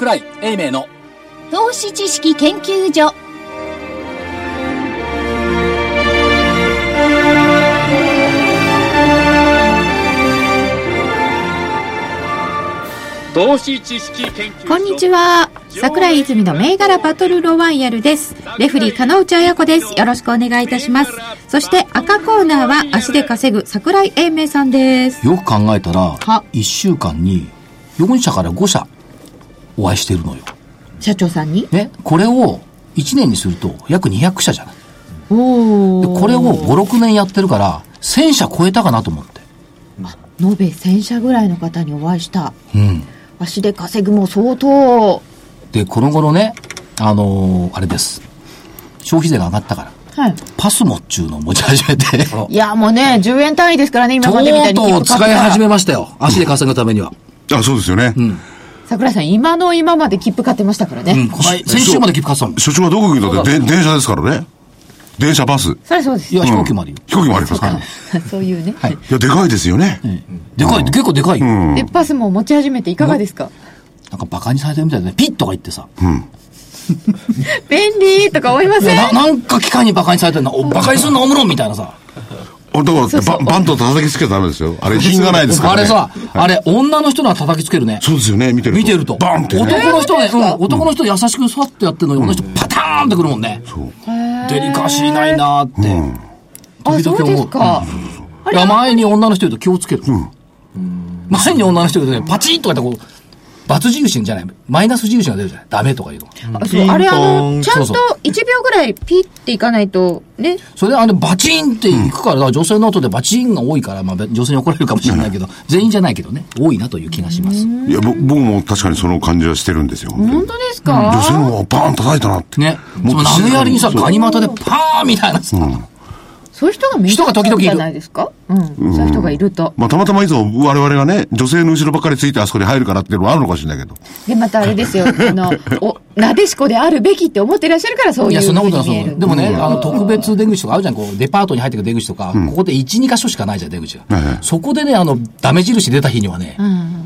桜井英明の投資知識研究所投資知識研究所こんにちは。桜井泉の銘柄バトルロワイヤルです。レフリー、金内彩子です。よろしくお願いいたします。そして赤コーナーは足で稼ぐ桜井英明さんです。よく考えたらは、1週間に4社から5社お会いしてるのよ。社長さんに？ね、これを1年にすると約200社じゃない。おー。でこれを5、6年やってるから、1000社超えたかなと思って。延べ1000社ぐらいの方にお会いした。うん。足で稼ぐも相当。で、この頃ね、あのーあれです。消費税が上がったから、はい。パスモっちゅうのを持ち始めて、といや、もうね、10円単位ですからね、今までみたいうに。とう使い始めましたよ。足で稼ぐためには。あ、そうですよね。桜井さん、今の今まで切符買ってましたからね。うん。こない先週まで切符買ってたもん。所長はどこ行くんだって、で電車ですからね。電車バス。そりゃそうですい。や、飛行機もあるよ。飛行機もありますから。い そういうね。はい。や、でかいですよね。でかい、結構でかいよ。で、パスも持ち始めていかがですか？なんかバカにされてるみたいでね、ピッとか言ってさ。便利とか思いません？いやななんか機械にバカにされてるの。おバカにすんな、おもろんみたいなさ。あだからバ、バンと叩きつけたらダメですよ。あれ、品がないですからね。あれさ、あれ、女の人なら叩きつけるね。そうですよね、見てると。見てると。バンってね。男の人ね、うん、男の人優しくさってやってるのに、女の人パターンってくるもんね。デリカシーないなーって。あ、そうですか。いや、前に女の人いると気をつける。前に女の人いるとね、パチンとかってこう、×印じゃない、マイナス印が出るじゃない。ダメとか言うの。あそうあれあの、ちゃんとそうそ1秒ぐらいピッていかないと、ね。それであの、バチンっていくから、だから女性の後でバチンが多いから、まあ、女性に怒られるかもしれないけど、全員じゃないけどね、多いなという気がします。いや、ぼ僕も確かにその感じはしてるんですよ。本当に本当です女性かの方がバーン叩いたなって。ね。もっと投げやりにさ、ガニ股でパーンみたいなさ、そういう人がめ人が時々いるじゃないですか？うん。そういう人がいると。まあ、たまたまいつも我々がね、女性の後ろばっかりついてあそこに入るからっていうのはあるのかもしれないけど。で、またあれですよ。あの、お、なでしこであるべきって思ってらっしゃるから、そういう。いや、そんなことない、そうでもね、あの、特別出口とかあるじゃん、こう、デパートに入ってくる出口とか、ここで1、2箇所しかないじゃん、出口が。はいはいそこでね、あの、ダメ印出た日にはね、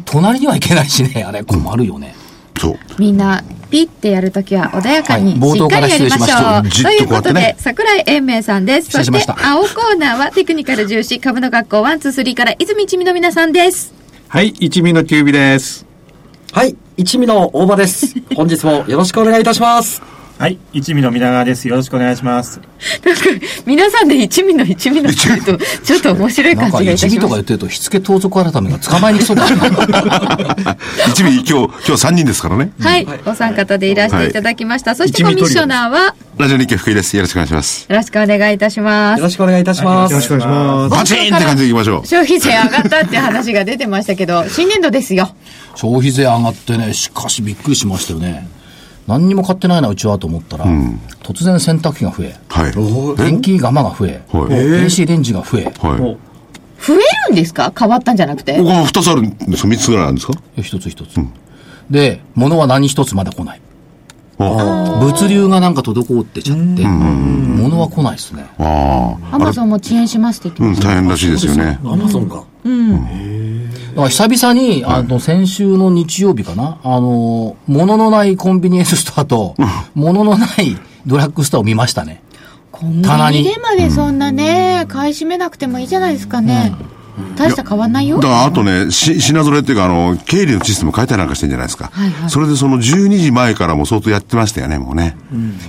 隣には行けないしね、あれ困るよね。そう。みんな、ピッてやるときは穏やかに、しっかりやりましょう。失礼しましたということで、桜井英明さんです。そしてた、青コーナーはテクニカル重視株の学校1、2、3から泉一味の皆さんです。はい、一味のキュービです。はい、一味の大場です。本日もよろしくお願いいたします。はい、一味の皆川です。よろしくお願いします。なんか、皆さんで一味の一味のって言うと、ちょっと面白い感じが一味とか。言ってると、火付け盗賊改めが捕まえに来そうだな。一味、今日、今日3人ですからね。はい、お三方でいらしていただきました。そしてコミッショナーは、よラジオ日経福井です。よろしくお願いします。ろしくお願いいたしますよろ。しくお願いいたします。よろしくお願いします。バチーンって感じでいきましょう。消費税上がったって話が出てましたけど、新年度ですよ。消費税上がってね、しかしびっくりしましたよね。何にも買ってないな、うちはと思ったら、突然洗濯機が増え、はい。電気釜が増え、はい電子レンジが増え、はい。増えるんですか？変わったんじゃなくて？ここは2つあるんですか ?3 つぐらいあるんですか？一つ一つ。で、物は何一つまだ来ない。あ物流がなんか滞ってちゃって、物は来ないですね。あ。あアマゾンも遅延しますって言ってあ。うん、ました。大変らしいですよね。アマゾンが。だから久々に、あの、先週の日曜日かな、あの、物のないコンビニエンスストアと、物のないドラッグストアを見ましたね。コンビ棚にニでまでそんなね、買い占めなくてもいいじゃないですかね。大した変わんないよだ。からあとね、し品揃えっていうか、あの、経理のシステム変えたりなんかしてんじゃないですか。はいはいそれでその12時前からも相当やってましたよね、もうね。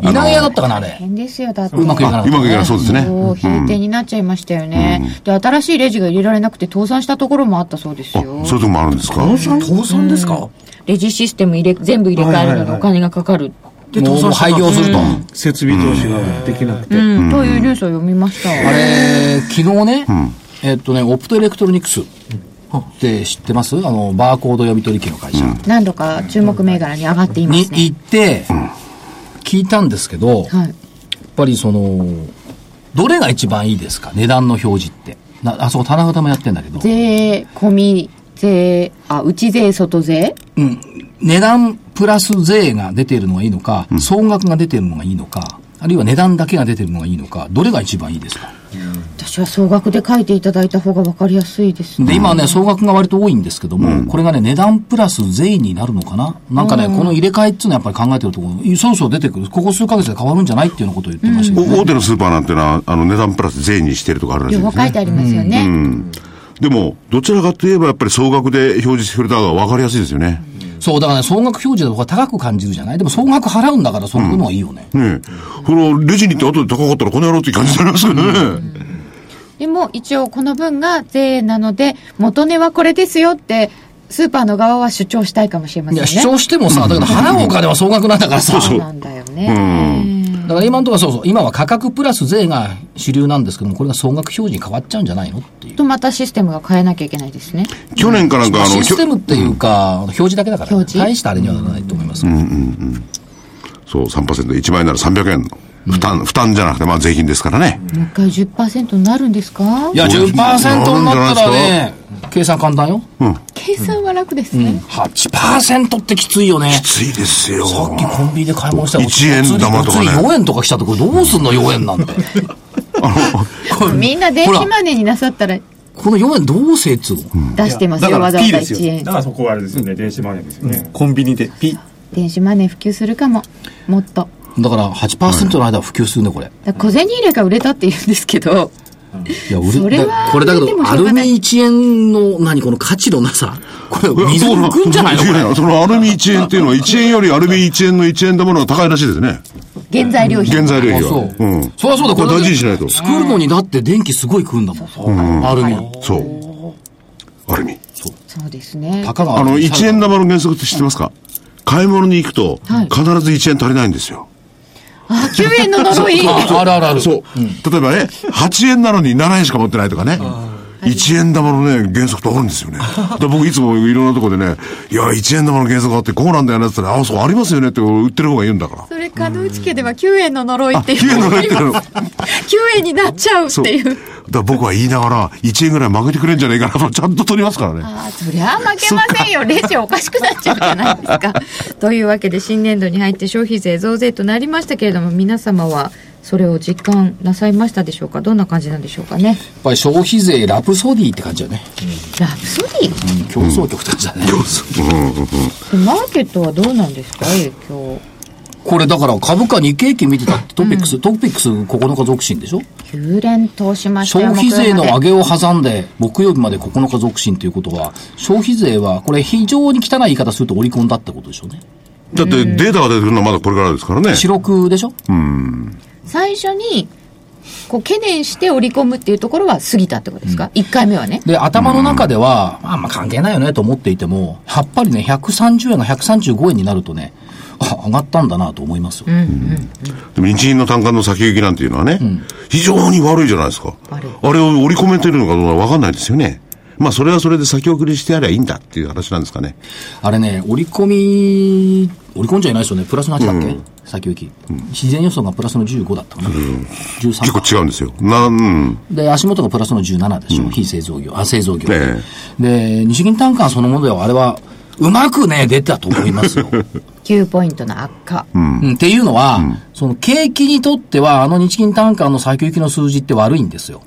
稲毛屋だったかな、あれ。変ですよ、だって。うまくいかなかった、うまくいかない、そうですね。そう、閉店になっちゃいましたよね。で、新しいレジが入れられなくて倒産したところもあったそうですあ、よ。そういうとこもあるんですか？倒産？ですか？レジシステム入れ、全部入れ替えるのにお金がかかる。もうもう廃業すると。設備投資ができなくて。うん、というニュースを読みました。あれ、昨日ね、えっとね、オプトエレクトロニクスって知ってます？あの、バーコード読み取り機の会社。何度か注目銘柄に上がっていまにすね。行って、聞いたんですけど、やっはい。ぱりその、どれが一番いいですか？値段の表示って。なあそこ、棚形もやってんだけど。税込み、税、あ、内税、外税？うん。値段プラス税が出ているのがいいのか、総額が出ているのがいいのか、あるいは値段だけが出ているのがいいのか、どれが一番いいですか？私私は総額で書いていただいた方が分かりやすいです。で、今ね、総額が割と多いんですけども、これがね、値段プラス税になるのかななんかね、この入れ替えっていうのはやっぱり考えてるところ、そろそろ出てくる。ここ数ヶ月で変わるんじゃないっていうようなことを言ってましたけどね、お大手のスーパーなんてのは、あの、値段プラス税にしてるとかあるらしいですね。書いてありますよね。でも、どちらかといえばやっぱり総額で表示してくれた方が分かりやすいですよね。そう、だからね、総額表示で僕は高く感じるじゃない？でも総額払うんだから、総額の方がいいよね。ねえ。その、レジに行って後で高かったらこの野郎っていう感じになりますけどね。でも一応この分が税なので、元値はこれですよって、スーパーの側は主張したいかもしれませんね。いや、主張してもさ、だけど払うお金は総額なんだからさ。そうなんだよね。だから今のところそうそう、今は価格プラス税が主流なんですけども、これが総額表示に変わっちゃうんじゃないのっていう。とまたシステムが変えなきゃいけないですね。去年かなんかあの、システムっていうか、表示だけだから、表示？大したあれにはならないと思います。そう、3%、1万円なら300円の負担、負担じゃなくて、まあ税金ですからね。もう一回10%になるんですか？いや、10%になったらね、計算簡単よ。計算は楽ですね。8%ってきついよね。きついですよ。さっきコンビニで買い物したら、一円玉とかねお釣り4円とか来ちゃって、これどうすんの、4円なんて。みんな電子マネーになさったらこの4円どう精通の出してますよ、だからわざわざですよ1円だ。からそこはあれですよね、電子マネーですよね。コンビニでピッ。電子マネー普及するかも。もっと。だから8%の間は普及するね、これ。小銭入れが売れたって言うんですけど、いや、売それはこれだけど、アルミもしょうがない1円の、何、この価値のなさ。これ、水抜くんじゃないの？そのアルミ1円っていうのは、1円よりアルミ1円の1円玉の方が高いらしいですね。原材料費。原材料費あそうは。うん。そりゃそうだ、これ大事にしないと。作るのにだって電気すごい食うんだもん。アルミ。そう。アルミ。そうですね。たかがあの、1円玉の原則って知ってますか？買い物に行くと、はい必ず1円足りないんですよ。あ、9円の呪い。ああるあるある。そう。例えばね、8円なのに7円しか持ってないとかね。1円玉のね、原則とあるんですよね。だ僕いつもいろんなところでね、いや、1円玉の原則があってこうなんだよねって言ったら、あ、そう、ありますよねって売ってる方が言うんだから。それ、角内家では9円の呪いっていうあ9円の呪いっていうの 9円になっちゃうっ。ていう。だから僕は言いながら、1円ぐらい負けてくれんじゃないかなと、ちゃんと取りますからね。ああ、そりゃ負けませんよ。レジおかしくなっちゃうじゃないですか。というわけで、新年度に入って消費税増税となりましたけれども、皆様はそれを実感なさいましたでしょうか？どんな感じなんでしょうかね？やっぱり消費税ラプソディって感じだね。ラプソディ？競争曲って感じだね。でマーケットはどうなん。ですか影響。これだから株価日経平均見てたってトピックス、トピックス9日続伸でしょ9連騰しましたよ消費税の上げを挟ん。で、木曜日まで9日続伸ということは、消費税は、これ非常に汚い言い方すると織り込ん。だってことでしょうね。だってデータが出てくるのはまだこれからですからね。四六でしょ最初に、こう懸念して織り込むっていうところは過ぎたってことですか、一1回目はね。で、頭の中では、まあまあ関係ないよねと思っていても、やっぱりね、130円が135円になるとね、あ、上がったんだなと思いますよ。でも日銀の単価の先行きなんていうのはね、非常に悪いじゃないですか。悪いあれを織り込めてるのかどうかわかんないですよね。まあそれはそれで先送りしてやればいいんだっていう話なんですかね。あれね、織り込み、織り込んじゃいないですよね。プラスの8だっけ、先行き、自然予想がプラスの15だったかな。13結構違うんですよ。な、うん。で、足元がプラスの17でしょ、非製造業、あ、製造業。えで、日銀単価そのものでは、あれは、うまくね、出たと思いますよ。9ポイントの悪化。うん、っていうのは、その景気にとっては、あの日銀単価の先行きの数字って悪いんですよ。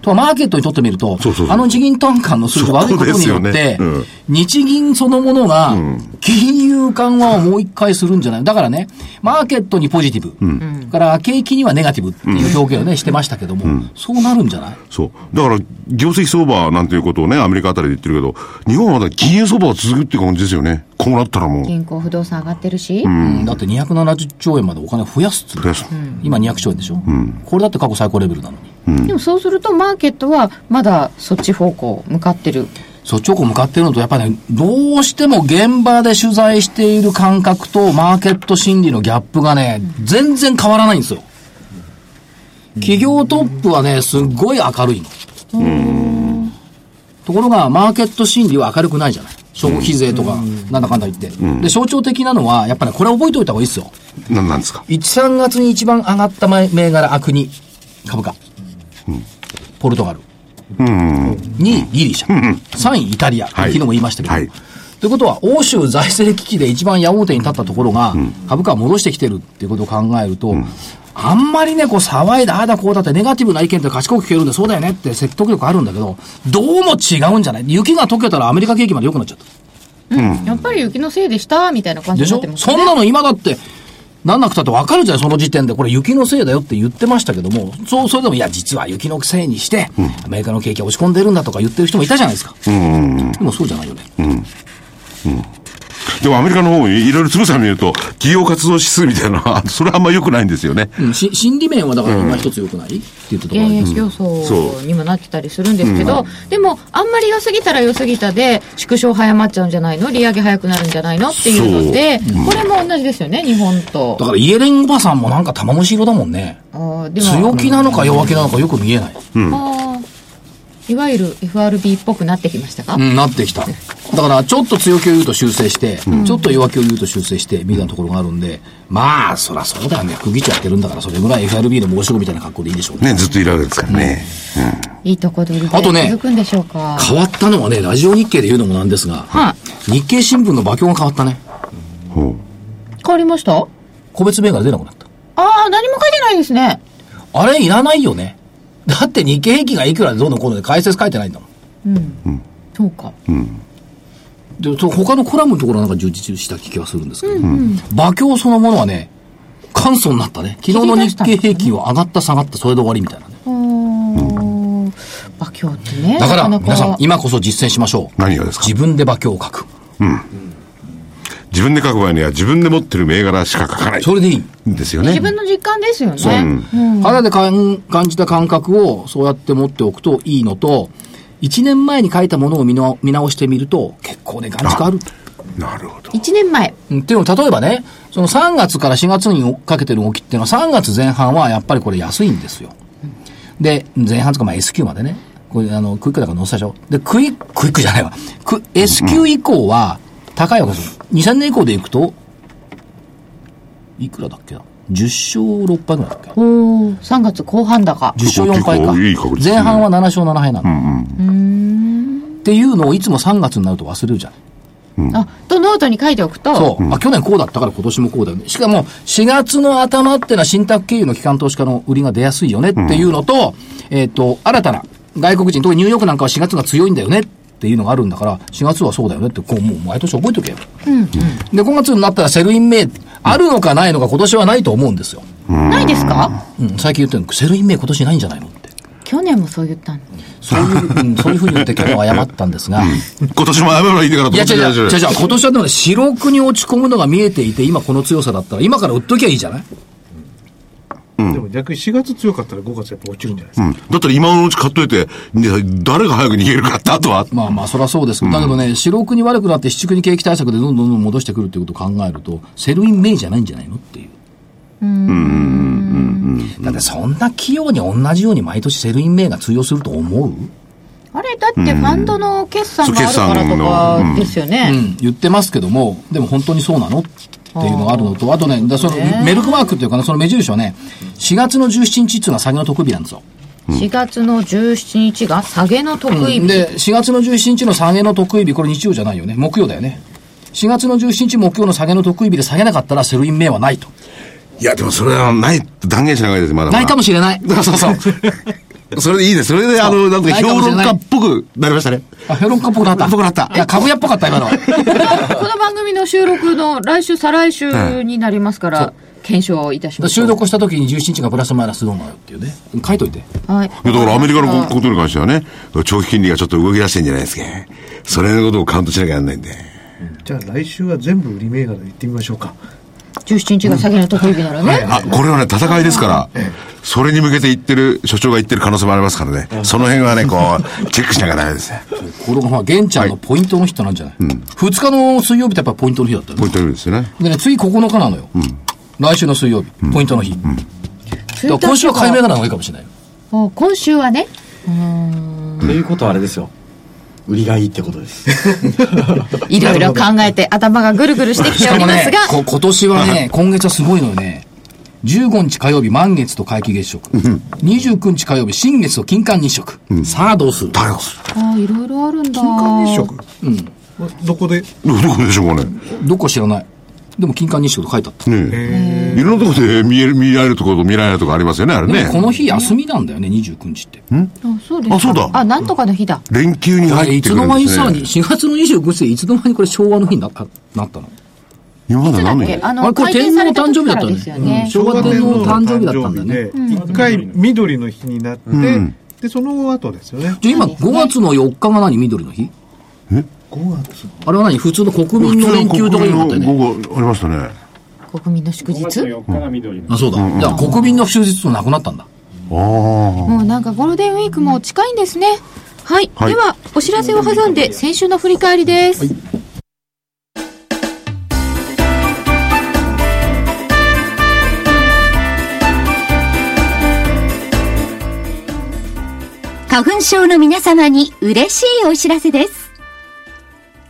とは、マーケットにとってみると、そうそうそう。あの日銀単価の数字が悪いことによって、よねうん。日銀そのものが、金融緩和をもう一回するんじゃない。だからね、マーケットにポジティブ、から景気にはネガティブっていう表現をね、してましたけども、そうなるんじゃない？そう。だから、業績相場なんていうことをね、アメリカあたりで言ってるけど、日本はまだ金融相場が続くっていう感じですよね。こうなったらもう。銀行不動産上がってるし、だって270兆円までお金増やすっつう。の増やす。今200兆円でしょ、これだって過去最高レベルなのに。でもそうするとマーケットはまだそっち方向向かってる。そっち方向向かってるのと、やっぱりね、どうしても現場で取材している感覚とマーケット心理のギャップがね、全然変わらないんですよ。企業トップはね、すっごい明るいの。ところが、マーケット心理は明るくないじゃない。消費税とか、なんだかんだ言って。で、象徴的なのは、やっぱね、これ覚えておいた方がいいですよ。なんなんですか？1、3月に一番上がった銘柄、あ国、株価。ポルトガル。2位、ギリシャ。3位、イタリア。はい昨日も言いましたけど。はいということは、欧州財政危機で一番矢面に立ったところが、株価を戻してきてるっていうことを考えると、あんまりね、こう騒いだ、ああだこうだってネガティブな意見って賢く聞けるんで、そうだよねって説得力あるんだけど、どうも違うんじゃない。雪が溶けたらアメリカ景気まで良くなっちゃった。やっぱり雪のせいでした、みたいな感じでしょになってますそんなの今だって、なんなくたってわかるじゃん、その時点で。これ雪のせいだよって言ってましたけども、そう、それでも、いや、実は雪のせいにして、アメリカの景気が落ち込んでるんだとか言ってる人もいたじゃないですか。でもそうじゃないよね。でもアメリカの方もいろいろつぶさに見ると、企業活動指数みたいなのは、それはあんま良くないんですよね。うん、し心理面はだから今一つ良くない、って言ったところあります減益競争にもなってたりするんですけど、でも、あんまり良すぎたら良すぎたで、縮小早まっちゃうんじゃないの？利上げ早くなるんじゃないの？っていうので、これも同じですよね、日本と。だ。からイエレンおばさんもなんか玉虫色だもんね。あーでも。強気なのか弱気なのかよく見えない。あーいわゆる FRB っぽくなってきましたか、うん、なってきた。だから、ちょっと強気を言うと修正して、ちょっと弱気を言うと修正して、みたいなところがあるんで、まあ、そらそうだよね。副議長やってるんだから、それぐらい FRB の申し子みたいな格好でいいでしょうね。ね、ずっといるわけですからね。いいとこ取りであとね続くんでしょうか？変わったのはね、ラジオ日経で言うのもなんですが、は日経新聞の馬鏡が変わったね。ほ変わりました？個別銘柄出なくなった。ああ、何も書いてないですね。あれいらないよね。だって日経平均がいくらでどうのこうので解説書いてないんだもん。そうか。で、そ他のコラムのところはなんか充実した気がするんですけど、馬鏡そのものはね、簡素になったね。昨日の日経平均は上がった下がったそれで終わりみたいなね。おー馬鏡ってね。だから、皆さん、今こそ実践しましょう。何がですか？自分で馬鏡を書く。自分で書く場合には自分で持ってる銘柄しか書かない。それでいい。んですよね。自分の実感ですよね。肌で感感じた感覚をそうやって持っておくといいのと、1年前に書いたものを見直見直してみると、結構ね、感じ変わる。なるほど。1年前。うんっていうの例えばね、その3月から4月にかけてる動きっていうのは3月前半はやっぱりこれ安いんですよ。で、前半とかまあ S q までね。これあの、クイックだから載せたでしょ。で、クイック、クイックじゃないわ。ク S q 以降は高いわけですよ。2000年以降でいくと、いくらだっけな ?10 勝6敗ぐらいだっけ？おー、3月後半高。10勝4敗か。結構いい確率前半は7勝7敗なの。っていうのをいつも3月になると忘れるじゃん。あ、とノートに書いておくと、そう。あ、去年こうだったから今年もこうだよね。しかも、4月の頭ってのは信託経由の機関投資家の売りが出やすいよねっていうのと、えっ、と、新たな外国人、特にニューヨークなんかは4月が強いんだよねっていうのがあるんだから、4月はそうだよねって、こう、もう毎年覚えとけよ。で、5月になったら sell in May、あるのかないのか今年はないと思うんですよ。ないですか？うん、最近言ってるの、 sell in May 今年ないんじゃないのって。去年もそう言ったの。そういう、うんそういうふうに言って去年は謝ったんですが、今年もやめればいいんだからいや、違う違う、違う今年はでもね、四六に落ち込むのが見えていて、今この強さだったら、今から売っときゃいいじゃない？でも逆に4月強かったら5月やっぱ落ちるんじゃないですか。うん。だったら今のうち買っといて、ね誰が早く逃げるかって、あとは。まあまあ、そりゃそうですけど、だけどね、四六に悪くなって、七六に景気対策でどんどんどんどん戻してくるっていうことを考えると、 sell in May じゃないんじゃないのっていう。だってそんな器用に同じように毎年 sell in May が通用すると思う？あれ、だってファンドの決算があるからとかですようね。ん、言ってますけども、でも本当にそうなの？っていうのがあるのと、あとね、だそのメルクマークっていうかな、その目印はね、4月の17日っていうのは下げの特異日なんですよ。4月の17日が下げの特異日。で、4月の17日の下げの特異日、これ日曜じゃないよね。木曜だよね。4月の17日木曜の下げの特異日で下げなかったら sell in May はないと。いや、でもそれはない断言しながらです、まだまだ。ないかもしれない。そうそう。それでいいです。それで、あの、なんとか評論家っぽくなりましたね。あ、評論家っぽくなった。っぽくなったいや、株屋っぽかった、今のは。この番組の収録の来週、再来週になりますから、検証いたします。収録した時に17日がプラスマイナスどうなのよっていうね。書いといて。はい。だからアメリカのことに関してはね、長期金利がちょっと動き出してんじゃないですか。それのことをカウントしなきゃならないんで。じゃあ来週は全部売り銘柄で行ってみましょうか。17日が下げの得意日ならね。あ、これはね、戦いですから、それに向けて言ってる、所長が言ってる可能性もありますからね。その辺はね、こう、チェックしなきゃダメですね。これがまあ、玄ちゃんのポイントの日ってなんじゃない、二 ?2 日の水曜日ってやっぱポイントの日だったよね。ポイントいるんですよね。でね、次9日なのよ。来週の水曜日、ポイントの日。だから今週は買い銘柄の方がいいかもしれないよ。あ今週はね。ということはあれですよ。売りがいいってことです。いろいろ考えて頭がぐるぐるしてきてかもねりますが、、こ今年はね、今月はすごいのよね。15日火曜日、満月と皆既月食。29日火曜日、新月と金環日食。さあどうする？誰がすああ、いろいろあるんだ。金日食？うん。どこで？るどこでしょうかね。どこ知らない？でも金環日誌と書いてあった。ねえ。いろんなところで見える、見られるところと見られないところありますよね、あれね。この日休みなんだよね、29日って。あそうですか。あそうだ。あなんとかの日だ。連休に入ってくいつの間るんですね。にさらに、4月の29日でいつの間にこれ昭和の日になあなったの？今まで何？の日け？あこれ天皇の誕生日だったのね。ですよね昭和天皇の誕生日だったんだね。で一回緑の日になって、ん。で、その後ですよね。じゃあ今、そうですね5月の4日が何？緑の日？5月。あれは何？普通の国民の連休とかいうのあったよね。午後ありましたね。国民の祝5月の日？4日が緑のあ、そうだ。じゃあ国民の祝日となくなったんだ。ああ。もうなんかゴールデンウィークも近いんですねはい、はいではお知らせを挟んで先週の振り返りです、花粉症の皆様に嬉しいお知らせです。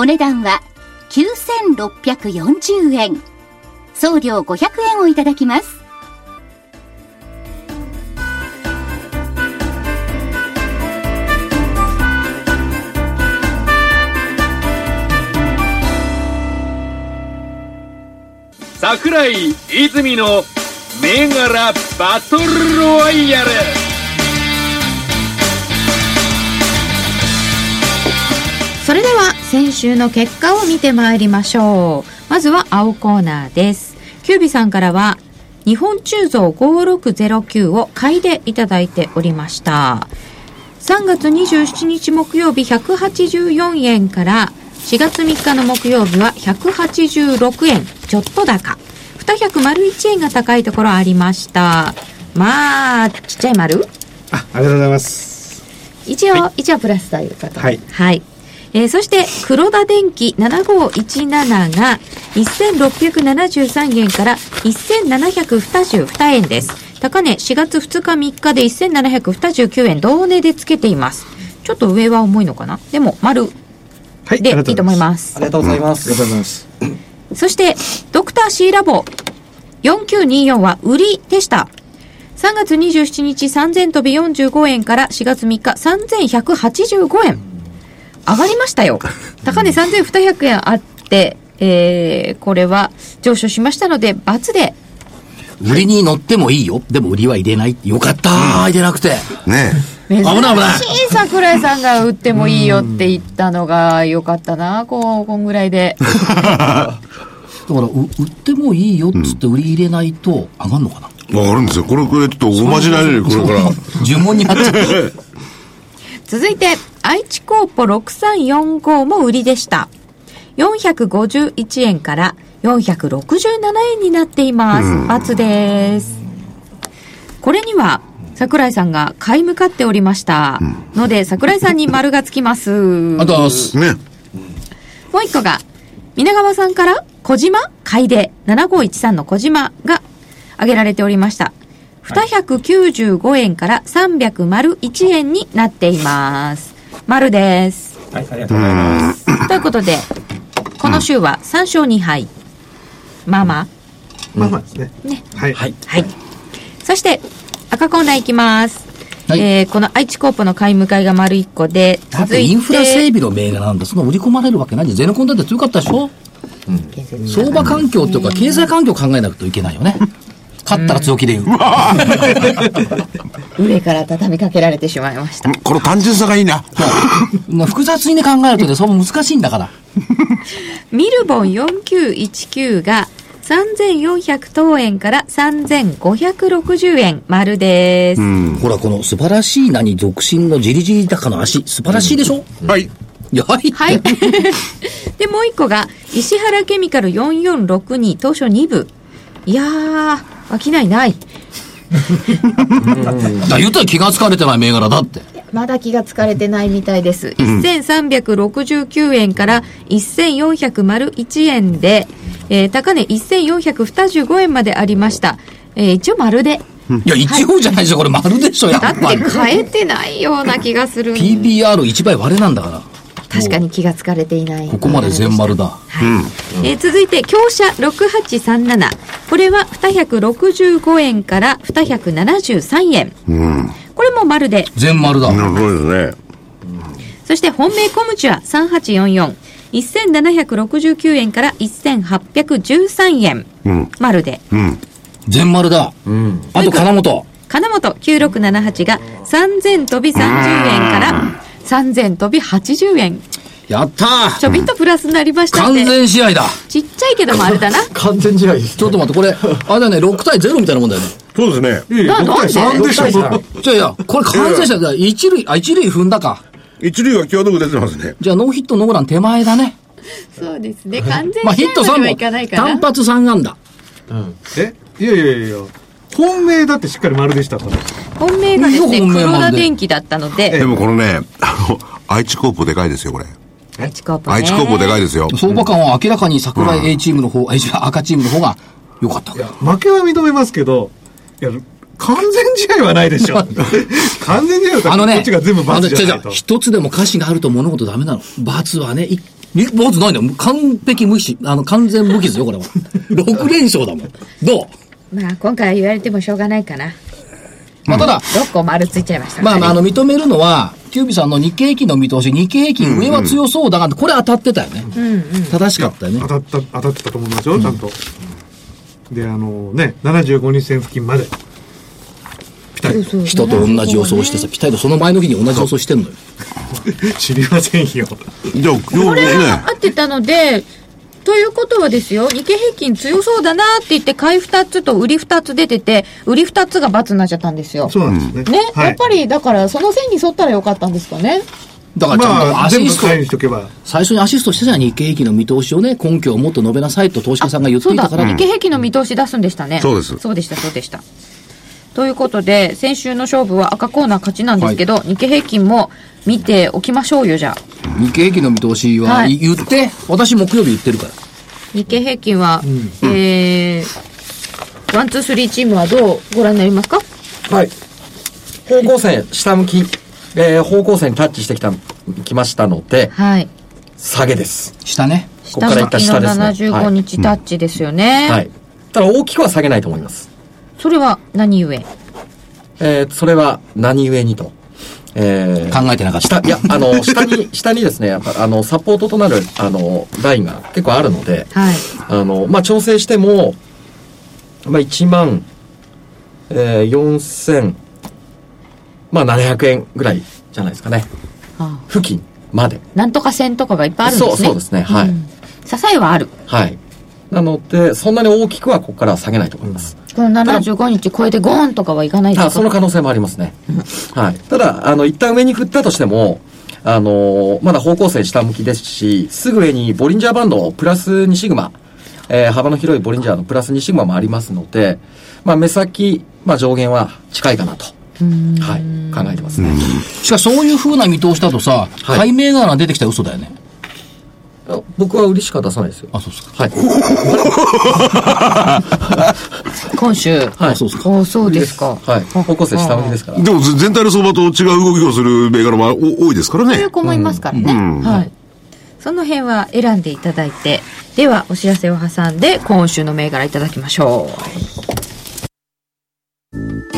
お値段は9640円。送料500円をいただきます。桜井泉の銘柄バトルロワイヤルそれでは先週の結果を見てまいりましょう。まずは青コーナーです。キュービさんからは日本鋳造5609を買いでいただいておりました。3月27日木曜日184円から4月3日の木曜日は186円ちょっと高。201円が高いところありました。まあちっちゃい丸？あ、ありがとうございます。一応、一応プラスということで。はい。はい。えーそして、黒田電機7517が1673円から1722円です。高値4月2日3日で1729円、同値でつけています。ちょっと上は重いのかな？でも、丸はい。でいいと思いす。ますあり。がとうございますありがとうございます。そして、ドクター C ラボ4924は売りでした。3月27日3000飛び45円から4月3日3185円。上がりましたよ。高値3200円あって、えー、これは上昇しましたので、×で、売りに乗ってもいいよ。でも売りは入れない。よかったー、入れなくて。ね珍し危ない危ないい桜井さんが売ってもいいよって言ったのが良かったな、こう、こんぐらいで。だから、う売ってもいいよっつって売り入れないと上がんのかな、え。わかるんですよ。これ、これちょっとおまじないで、これから。呪文になっちゃう。続いて、愛知コーポ6345も売りでした。451円から467円になっています。×です。これには、桜井さんが買い向かっておりました。ので、桜井さんに丸がつきます。あとはす、ね。もう一個が、皆川さんから小島買いで7513の小島が挙げられておりました。295円から301円になっています。丸です。はい、ありがとうございます。ということで、この週は3勝2敗。まあまあ。まあまあですね。ね。はい。はいはい。そして、赤コーナーいきます。はいえーこの愛知コーポの買い向かいが丸1個で、だってインフラ整備の銘柄なんだ。そんな売り込まれるわけないじゃん。ゼネコンだって強かったでしょ、相場環境っていうか、経済環境考えなくてはいけないよね。勝ったら強気で言う。上から畳みかけられてしまいました。この単純さがいいな。まあ複雑にね考えるとね、それも難しいんだから。ミルボン4919が3400等円から3560円丸です。ほら、この素晴らしい名に独身のじりじり高の足、素晴らしいでしょ、はい。やはり。はい。で、もう一個が、石原ケミカル4462東証2部。いやー、飽きないない。だ言ったら気がつかれてない銘柄だって。まだ気がつかれてないみたいです。1369円から1401円で、えー高値1425円までありました。えー一応丸で。いや、一応じゃないでしょ、これ丸でしょ、やっだってぱり。変えてないような気がする。PBR1 倍割れなんだから。確かに気がつかれていない。ここまで全丸だ。えー続いて、強者6837。これは265円から273円。これも丸で。全丸だ。なるほどですね。そして、本命コムチュア3844。1769円から1813円。丸で。全丸だ。あと金本。金本9678が3000飛び30円から3000飛び80円。やったーちょびっとプラスになりました完って。全試合だ。ちっちゃいけどもあれだな。完全試合です。ちょっと待って、これ、あれだね、6対0みたいなもんだよね。そうですね。ななんで？3でしょ6対3じゃあいや、これ完全試合だ。一塁、あ、一塁踏んだか。一塁は際どく出てますね。じゃあノーヒットノーラン手前だね。そうですね。完全まあヒット3試合まではいかない本。かな。単発3安打。えいやいやいやいや本命だってしっかり丸でしたから本命がですね、黒田電機だったので、でもこのね、あの、愛知コーポでかいですよ、これ。愛知コーポね。愛知コーポでかいですよ。相場感は明らかに桜井 A チームの方、ーム赤チームの方が良かった。負けは認めますけどいや完全試合はないでしょ 完全試合だったらあのね、こっちが全部バツじゃないと一つでも歌詞があると物事ダメなの。罰はね、い、い罰ないんだよ。完璧無視、あの、完全無傷よ、これは。6連勝だもん。どう？まあ、今回は言われてもしょうがないかな。まあ、ただ、6個丸ついちゃいました。まあ、まあ、あの、認めるのは、キュービさんの日経平均の見通し、日経平均上は強そうだが、これ当たってたよね。正しかったよね。当。たった当たってたと思いますよちゃんと、であのね75日線付近まで。ピタリ。と人と同じ予想してさ、ピタリとその前の日に同じ予想してんのよ。知りませんよ。じゃあ、今日これね、は合ってたので、ということはですよ、日経平均強そうだなって言って、買い2つと売り2つ出てて、売り2つが×になっちゃったんですよ。そうなんですねね、はいやっぱりだからその線に沿ったらよかったんですかね？だからちゃんとアシスト、買いにしとけば最初にアシストしてたじゃん、日経平均の見通しをね、根拠をもっと述べなさいと投資家さんが言ってそうだ、いたから、日経平均の見通し出すんでしたね。そうですそうでした、そうでした。ということで、先週の勝負は赤コーナー勝ちなんですけど、日経平均も見ておきましょうよ、じゃあ。日経平均の見通しは、はい言って、私木曜日言ってるから。日経平均は、えー、 one、two、three チームはどうご覧になりますか？はい。方向線、下向き、えー方向線にタッチしてきた、きましたので、はい。下げです。下ね。ここからいった下ですね。下向きの75日タッチですよね。はい。ただ大きくは下げないと思います。それは何故？えーそれは何故にと？えー考えてなかった。下、いや、あの、下に、下にですね、やっぱ、あの、サポートとなる、あの、ラインが結構あるので、はい。あの、まあ、調整しても、まあ、1万、えー、4000、まあ、700円ぐらいじゃないですかね。あ付近まで。なんとか線とかがいっぱいあるんですね。そうそうですねはいん支えはある。はい。なので、そんなに大きくはここからは下げないと思います。この75日超えてゴーンとかはいかないですかあその可能性もありますね。はい。ただ、あの、一旦上に振ったとしても、あのまだ方向性下向きですし、すぐ上にボリンジャーバンドプラス2シグマ、えー幅の広いボリンジャーのプラス2シグマもありますので、まあ、目先、まあ、上限は近いかなと、はい、考えてますね。しかしそういう風な見通しだとさ、はい買い銘柄が出てきたら嘘だよね。あ僕は売りしか出さないですよ。あ、そうですか。はい。今週。はい。あそうですか。おそうですか。はい。方向性下向きですから。でも全体の相場と違う動きをする銘柄もお多いですからねそういう。子もいますからね。うんはい。その辺は選んでいただいて、ではお知らせを挟んで今週の銘柄いただきましょう。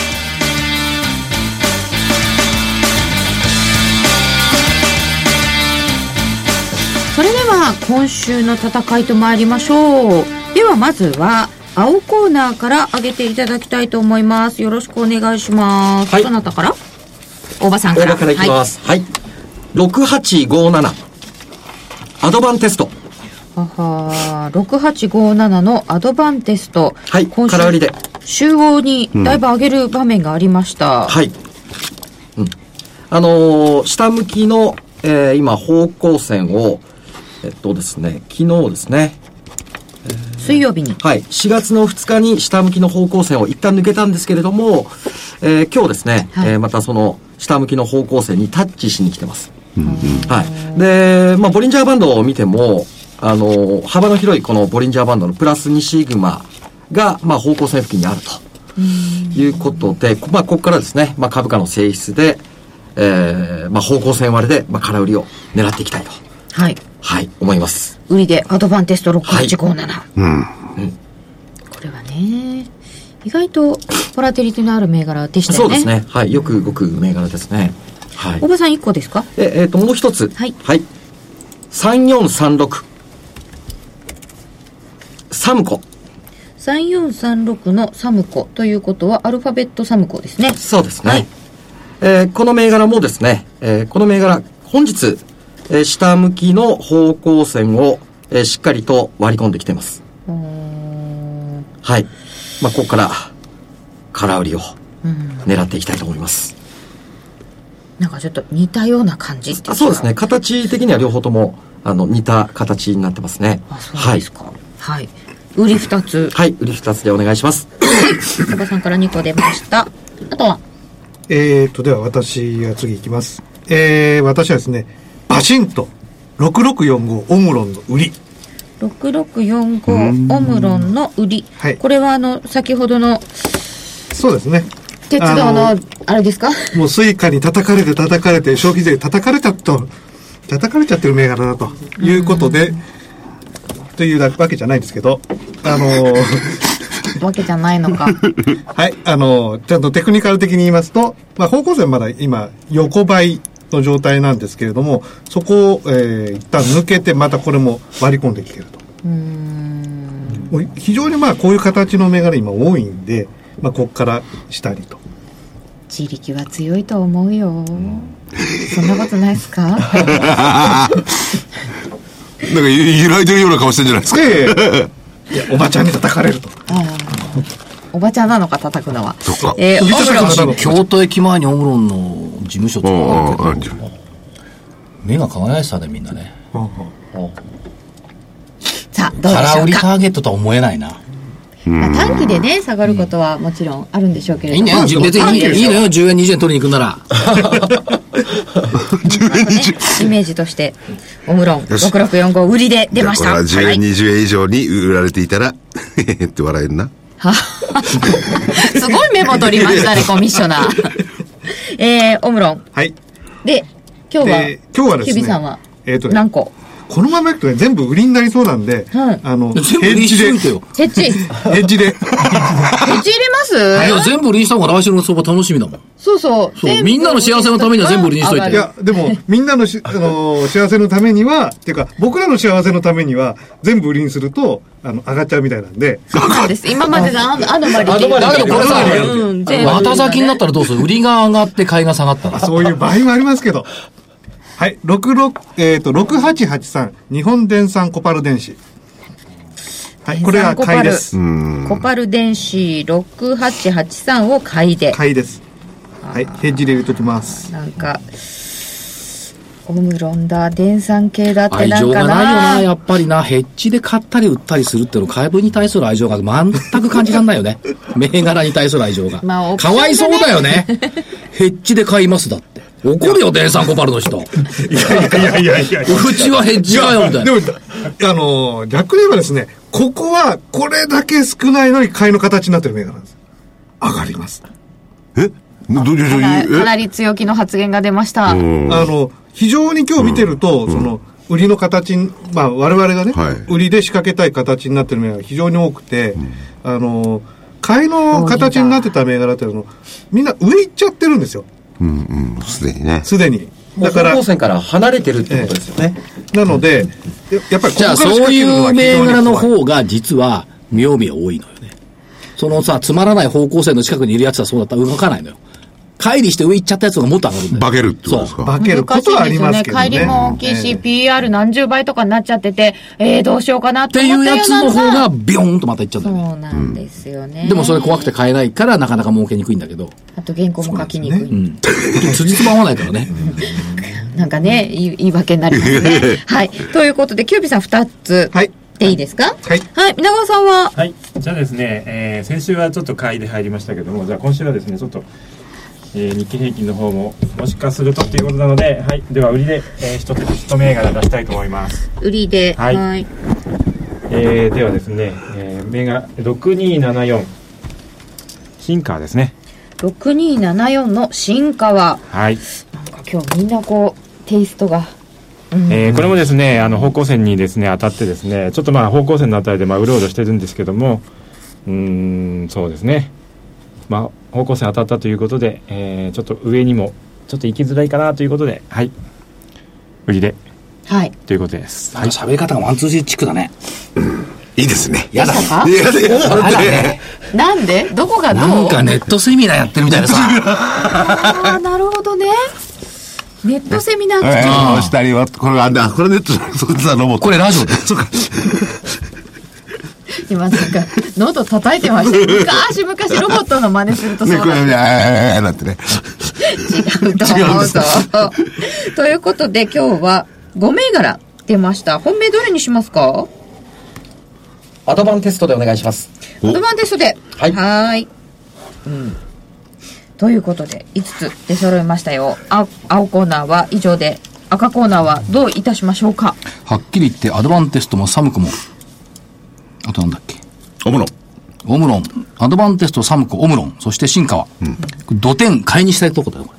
それでは今週の戦いと参りましょう。ではまずは青コーナーから上げていただきたいと思います。よろしくお願いします、はい。どなたから？大場さんから。大場からいきます。はい。6857。アドバンテスト。はは6857のアドバンテスト。はい。今週空売りで。週合にだいぶ上げる場面がありました、はい。うん。あのー下向きの、えー今、方向線を、えっとですね、昨日ですね、水曜日に。はい。4月の2日に下向きの方向線を一旦抜けたんですけれども、えー今日ですね、はい。えーまたその下向きの方向線にタッチしに来てます。はい。で、まあ、ボリンジャーバンドを見ても、あの、幅の広いこのボリンジャーバンドのプラス2シグマが、まあ、方向線付近にあると。いうことで、まあ、ここからですね、まあ、株価の性質で、えーまあ、方向線割れで、まあ、空売りを狙っていきたいと、はいはい、思います。売りでアドバンテスト6857、うん。これはね意外とボラテリティのある銘柄でしたよねそうですね。はい。よく動く銘柄ですね。はい大。場さん1個ですか？え、えっ、と、もう一つ。はいはい。3436。サムコ。3436のサムコということはアルファベットサムコですねそうですね。はいえーこの銘柄もですね、えーこの銘柄、本日、えー下向きの方向線を、えーしっかりと割り込んできてます。はい。まあ、ここから、空売りをうん狙っていきたいと思います。なんかちょっと似たような感じあそうですね。形的には両方とも、あの、似た形になってますね。あそうですかはい、売り2つはい。売り二つでお願いします。大場さんから2個出ましたあとはえーと、では私が次いきます。えー、私はですね、バシンと。6645オムロンの売り。6645オムロンの売り、はい。これはあの先ほどのそうですね。鉄道のああれですか？もう Suica に叩かれて叩かれて消費税叩かれちゃった、叩かれちゃってる銘柄だと。いうことで、というわけじゃないんですけど、あのー わけじゃないのか。はい、あの、ちゃんとテクニカル的に言いますと、まあ、方向線まだ今、横ばいの状態なんですけれども、そこを、えー一旦抜けて、またこれも割り込んできてると。非常にまあ、こういう形の銘柄今多いんで、まあ、ここからしたりと。自力は強いと思うよそんなことないですか？なんかゆ揺らいでるような顔してんじゃないですか？で、いや、おばちゃんに叩かれると。おばちゃんなのか叩くのは。そっか。えー、オムロンなの京都駅前にオムロンの事務所とかあるけど目が輝いてたねみんなね。さあどうでし空売りょうか、ターゲットとは思えないな。まあ、短期でね下がることはもちろんあるんでしょうけれいいどもんだよ別にいいいいのよ。10円20円取りに行くんなら。イメージとしてオムロン6645売りで出ました。これは10円、はい20円以上に売られていたら、へへへって笑えるな。すごいメモ取りましたねコミッショナー。えー、オムロン。はい。で今日はで今日はですねキュビさんはえーとね何個？このままいくとね、全部売りになりそうなんで、はい。あの、全部売りにしといてよ設置設置ヘッジ。で、入れます？いや全部売りにした方が来週の相場楽しみだもん。そうそう。そうみんなの幸せのためには全部売りにしといて。いや、でも、みんなのし、あの、幸せのためには、っていうか、僕らの幸せのためには、全部売りにすると、あの、上がっちゃうみたいなんで、そうです。今までのアノアノマリだけどこれさうんまた先になったらどうする？売りが上がって買いが下がったら。そういう場合もありますけど。はい、66、えっ、と、6883、日本電産コパル電子。はい、これは買いです。コパル電子6883を買いで買いです。はい、ヘッジで入れときます。なんかオムロンだ電産系だって愛情なんかがないよな、なやっぱりな。ヘッジで買ったり売ったりするっていうの、株に対する愛情が全く感じらんないよね。銘柄に対する愛情が。まあかわいそうだよね。ヘッジで買いますだって。怒るよ、電産コパルの人。いやいやいやうちはヘッジかよ、みたいな。でも、あの、逆に言えばですね、ここはこれだけ少ないのに買いの形になってる銘柄なんです。上がります。え？どどどどかなえ？かなり強気の発言が出ました。あの、非常に今日見てると、その、売りの形に、まあ、我々がね、はい売りで仕掛けたい形になってる銘柄が非常に多くて、あの、買いの形になってた銘柄っていうの、みんな上行っちゃってるんですよ、うんうん、すでにね。すでに。だから方向、線から離れてるってことですよね。なので、ややっぱりこじゃあ、そういう銘柄の方が、実は、妙味多いのよね。そのさ、つまらない方向性の近くにいるやつはそうだったら動かないのよ。乖離して上行っちゃったやつがもっと上がるんだよ。化けるってことですか？化けることはありますけどね。帰りも大きいし、ええ PR 何十倍とかになっちゃってて、えー、どうしようかなっってていうやつの方が、ビョーンとまた行っちゃうんだよね。そうなんですよね。でもそれ怖くて買えないから、なかなか儲けにくいんだけど。あと原稿も書きにくい。うん。辻褄合わないからね。なんかね、言い言い訳になりますね。はい。ということで、キュービさん2つ。はいでいいですか？はい。はい。皆川さんは、はい。じゃあですね、えー先週はちょっと買いで入りましたけども、じゃあ今週はですね、ちょっと、えー日経平均の方も、もしかするとっていうことなので、はい。では、売りで、えー、一つ、一銘柄出したいと思います。売りで、はいはい。えーではですね、えー、銘柄、6274。シンカーですね。6274の新川。はい。なんか今日みんなこう、テイストが。えーこれもですね、あの方向線にですね当たってですね、ちょっとまあ方向線のあたりでまあうろうろしてるんですけども、うーん、そうですね。まあ方向線当たったということで、えーちょっと上にもちょっと行きづらいかなということで、はい、売りではい。ということです。なんか喋り方がワンツージーチックだね。いいですね。やだ。やだよ、本当にね。なんで？どこがどう？なんかネットセミナーやってるみたいなさ。ああ、なるほどね。ネットセミナー口えー下には、これがあんだ、これネットそこさ、ロボット。これラジオで。そうか。今なんか、喉叩いてました。昔昔ロボットの真似するとそうね、これ、ああ、なんてね。違うと思うぞ。ということで今日は5銘柄出ました。本命どれにしますかアドバンテストでお願いします。アドバンテストで。はいーい。うん。ということで、5つ出揃いましたよ。あ青コーナーは以上で、赤コーナーはどういたしましょうかはっきり言って、アドバンテストもサムコも。あとなんだっけ？おもろ。オムロン、アドバンテスト、サムコ、オムロン、そして新川。土点買いにしたいとこだよ、こ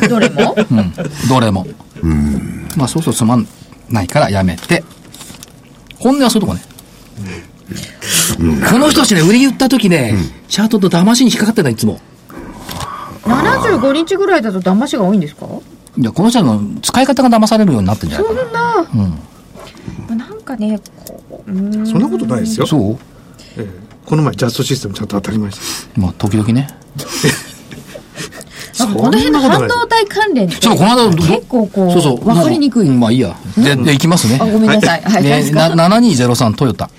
れ。どれも？うん。どれも。まあ、そうそうつまんないからやめて。本音はそういうとこね。この人たちね、売り言った時ね、チャートと騙しに引っかかってた、いつも。?75 日ぐらいだと騙しが多いんですか？いや、この人の使い方が騙されるようになってんじゃないかそんな、なんかね、んそんなことないですよな。。そう？ええこの前、ジャストシステムちゃんと当たりました。まあ、時々ね。なんかこの辺の半導体関連って、ちょっとこの間、ど結構こう、そうそう。わかりにくい。うんまあいいや。で、で、いきますね。あ、ごめんなさい。はい、何ねですかな7203トヨタ。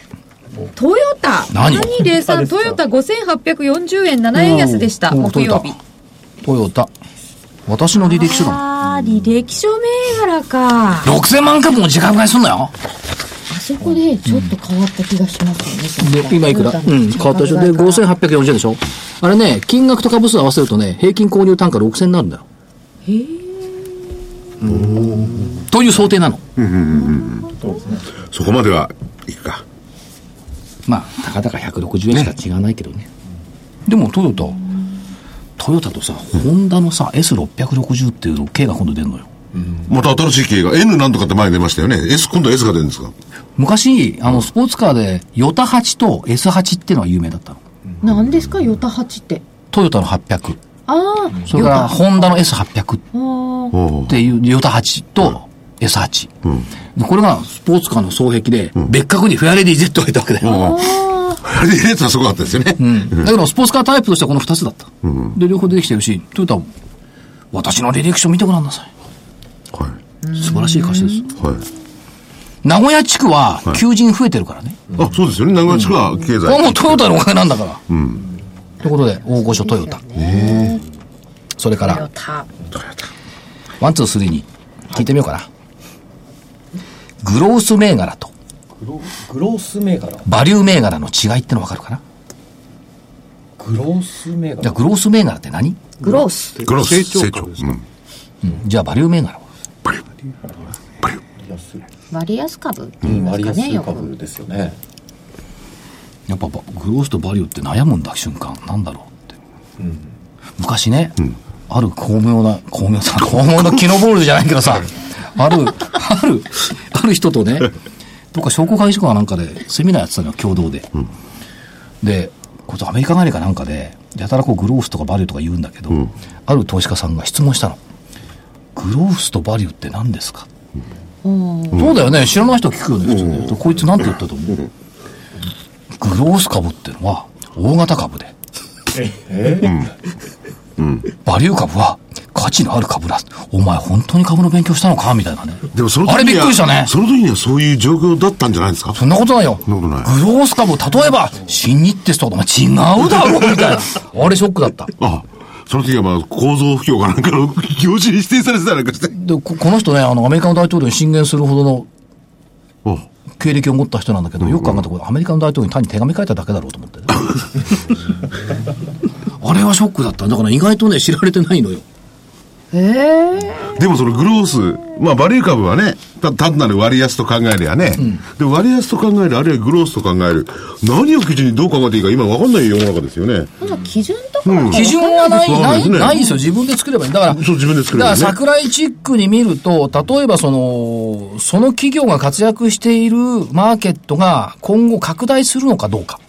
トヨタ？何？7203トヨタ5840円7円安でした木曜日トヨタ。私の履歴書だもん。あー履歴書銘柄か6000万株も時間外すんなよ。あそこでちょっと変わった気がしますよね、で、今いくら？うん、変わったでしょ？で、5840円でしょ？あれね、金額と株数合わせるとね、平均購入単価6000になるんだよ。へという想定なの。そこまではいくか。まあ、たかだか160円しか違わないけどね。でもトヨタ、トヨタとさ、ホンダのさ、S660 っていうの K が今度出るのよ。また新しい系が N なんとかって前に出ましたよね。S、今度 S が出るんですか？昔、あの、スポーツカーで、ヨタ8と S8 っていうのが有名だったの。何ですか？ヨタ8ってトヨタの800。ああそれから、ホンダの S800 っていうヨタ8と S8。でこれがスポーツカーの双璧で、別格にフェアレディ Z がいたわけだよ。あれでやつはすごかったですよね。だけど、スポーツカータイプとしてはこの2つだった。で、両方出てきてるし、トヨタも、私の履歴書見てごらんなさい。はい。素晴らしい会社です。はい。名古屋地区は求人増えてるからね。あ、そうですよね。名古屋地区は経済。これはもうトヨタのおかげなんだから。ということで、大御所トヨタ。それかトヨら、タワン、ツー、スリーに、聞いてみようかな。グロース銘柄とグログロース銘柄バリュー銘柄の違いってのわかるかな？グロース銘柄じゃあグロース銘柄って何、グロース。グロス成長成長。株ですうん。うん、じゃあバリュー銘柄は？割安株ってうん割言いますかね、安よく。株ですよねやっぱばグロースとバリューって悩むんだ瞬間。なんだろうって、昔ね、ある巧妙な巧妙さ巧妙なキノボールじゃないけどさあるあるある人とねどっか商工会議所かなんかでセミナーやってたのよ共同で、でこれアメリカ帰りかなんかでやたらこうグロースとかバリューとか言うんだけど、ある投資家さんが質問したのグロースとバリューって何ですか、そうだよね知らない人聞くよね普通ね、こいつなんて言ったと思う、グロース株ってのは大型株で。バリュー株は価値のある株だ。お前本当に株の勉強したのか？みたいなね。でもその時あれびっくりしたね。その時にはそういう状況だったんじゃないですか？そんなことないよ。そんなことないグロース株、例えば、新日鉄とか、お前違うだろみたいな。あれショックだった。あその時はまあ構造不況かなんかの業種に指定されてたりなんかして。で、ここの人ね、あの、アメリカの大統領に進言するほどのあ経歴を持った人なんだけど、よく考えたら、アメリカの大統領に単に手紙書いただけだろうと思ってね。あれはショックだった。だから意外とね、知られてないのよ。でもそのグロース、まあバリュー株はね、た単なる割安と考えりゃね、でも割安と考える、あるいはグロースと考える、何を基準にどう考えていいか今わかんない世の中ですよね。基準とかは基準はない、ない、ないですよ。自分で作ればいい。だから、そう自分で作ればいいね。だから桜井チックに見ると、例えばその、その企業が活躍しているマーケットが今後拡大するのかどうか。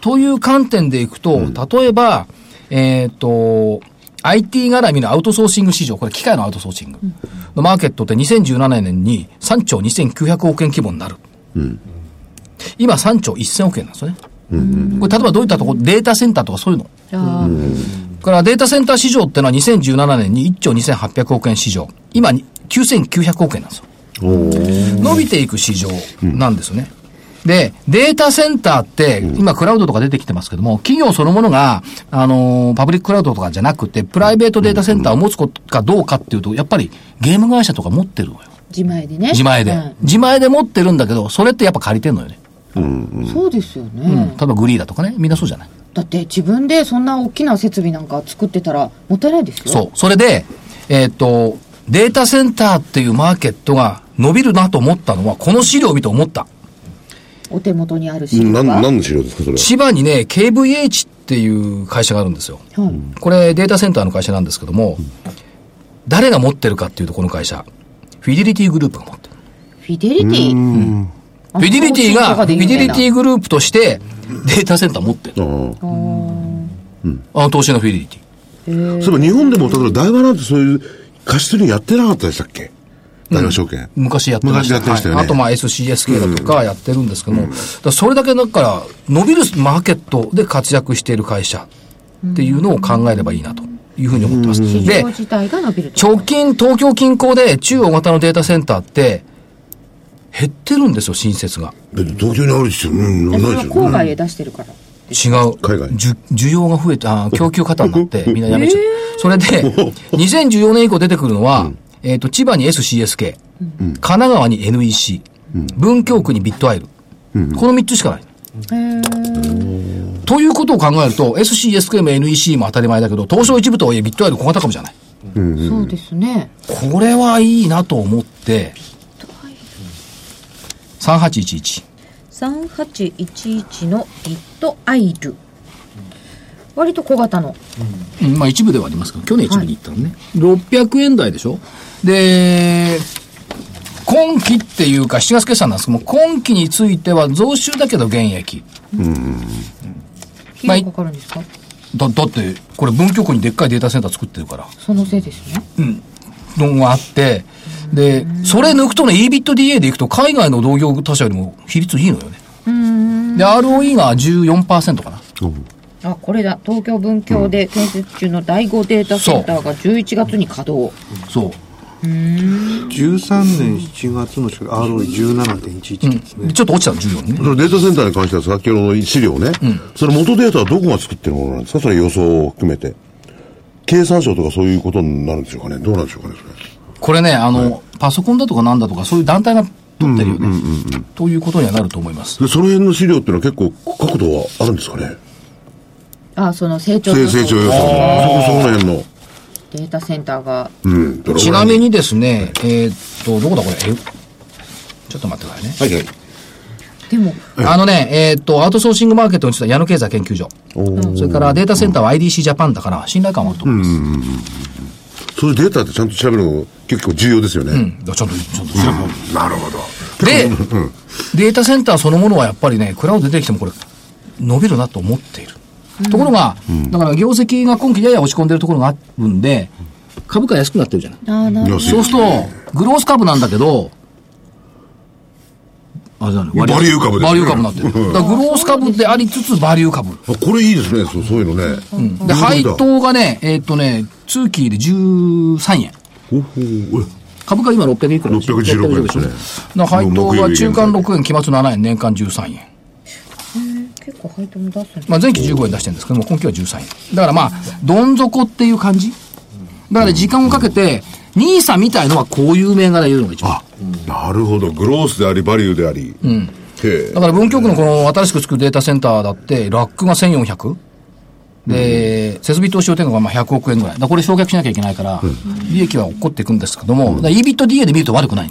という観点でいくと、例えば、えっ、と、IT 絡みのアウトソーシング市場、これ機械のアウトソーシングのマーケットって2017年に3兆2900億円規模になる。今3兆1000億円なんですよね。これ例えばどういったところ、データセンターとかそういうの。あーからデータセンター市場ってのは2017年に1兆2800億円市場。今に9900億円なんですよ。伸びていく市場なんですよね。で、データセンターって、今クラウドとか出てきてますけども、企業そのものが、あのーパブリッククラウドとかじゃなくて、プライベートデータセンターを持つことかどうかっていうと、やっぱりゲーム会社とか持ってるのよ。自前でね。自前で。うん自前で持ってるんだけど、それってやっぱ借りてんのよね。そうですよね、うん。例えばグリーだとかね、みんなそうじゃない？だって自分でそんな大きな設備なんか作ってたらもったいないですよ。そう。それで、えーっと、データセンターっていうマーケットが伸びるなと思ったのは、この資料を見て思った。お手元にある資料なんが。何の資料ですか、それは？千葉にね、KVH っていう会社があるんですよ。はいこれデータセンターの会社なんですけども、誰が持ってるかっていうと、この会社。フィデリティグループが持ってる。フィデリティ？フィデリティが、フィデリティググループとして、データセンター持ってる。あの投資のフィデリティ。そういえば日本でも、例えば大和なんてそういう貸し取りやってなかったでしたっけ？大和証券。昔やってました。昔やってましたよねはいあとまあ SCSK だとかやってるんですけども、だからそれだけだから伸びるマーケットで活躍している会社っていうのを考えればいいなというふうに思ってます。市で。直近東京近郊で中央型のデータセンターって減ってるんですよ、新設が。東京にあるですよ。うん、ないですよ。郊外へ出してるから。違う。海外じゅ需要が増えて、あー供給過多になって、みんなやめちゃう。それで、2014年以降出てくるのは、えっ、と、千葉に SCSK、神奈川に NEC、文京区にビットアイル。この3つしかない。ということを考えると、SCSK も NEC も当たり前だけど、東証一部とはいえビットアイル小型株じゃない。そうですね。これはいいなと思って、3811。3811のビットアイル。割と小型の。うんまあ一部ではありますけど、去年一部に行ったのね。600円台でしょ？で、今期っていうか7月決算なんですけども、今期については増収だけど減益。まあ費用かかるんですか？だ、だって、これ文京区にでっかいデータセンター作ってるから、そのせいですね。のがあって、で、それ抜くとね、EBITDA でいくと海外の同業他社よりも比率いいのよね。で、ROE が14%かな。あ、これだ。東京文京で建設中の第5データセンターが11月に稼働。そう。13年7月の ROE17.11 ですね。でちょっと落ちたの、14ね。そのデータセンターに関しては先ほどの資料ね、それ元データはどこが作ってるものなんですか？それ予想を含めて。経産省とかそういうことになるんでしょうかね？どうなんでしょうかね、それ。これね、あの、パソコンだとかなんだとか、そういう団体が取ってるよね。ということにはなると思います。で、その辺の資料っていうのは結構角度はあるんですかね？あその成長成予想成長予算。そこ、そこの辺の。データセンターがうん。ちなみ。にですね、えーっと、どこだこれ？えちょっと待ってくださいね。はいはい。でもあのね、えーっと、アウトソーシングマーケットについては矢野経済研究所。それからデータセンターは IDC ジャパンだから、信頼感はあると思います。そういうデータってちゃんと調べるの結構重要ですよね。うん。ちゃんと、ちゃんと調べようなるほど。で、データセンターそのものはやっぱりね、クラウド出てきてもこれ、伸びるなと思っている。ところが、だから業績が今期やや落ち込んでるところがあるんで、株価安くなってるじゃない。そうすると、グロース株なんだけど、あれだね、バリュー株ですね。バリュー株になってる。だからグロース株でありつつバリュー株。あこれいいですね、そうそういうのね。で、配当がね、えーっとね、通期で13円。ほほう株価今600いくら616円ですね。配当が中間6円、期末7円、年間13円。結構配当も出すまあ、前期15円出してるんですけども、今期は13円。だからまあ、どん底っていう感じ？だから時間をかけて、ニーサみたいのはこういう銘柄言うのが一番。なるほど。グロースであり、バリューであり。うん。だから文京区のこの新しく作るデータセンターだって、ラックが1400。で、設備投資用天額がまあ100億円ぐらい。だからこれ焼却しなきゃいけないから、利益は起こっていくんですけども、だから EBITDA で見ると悪くない。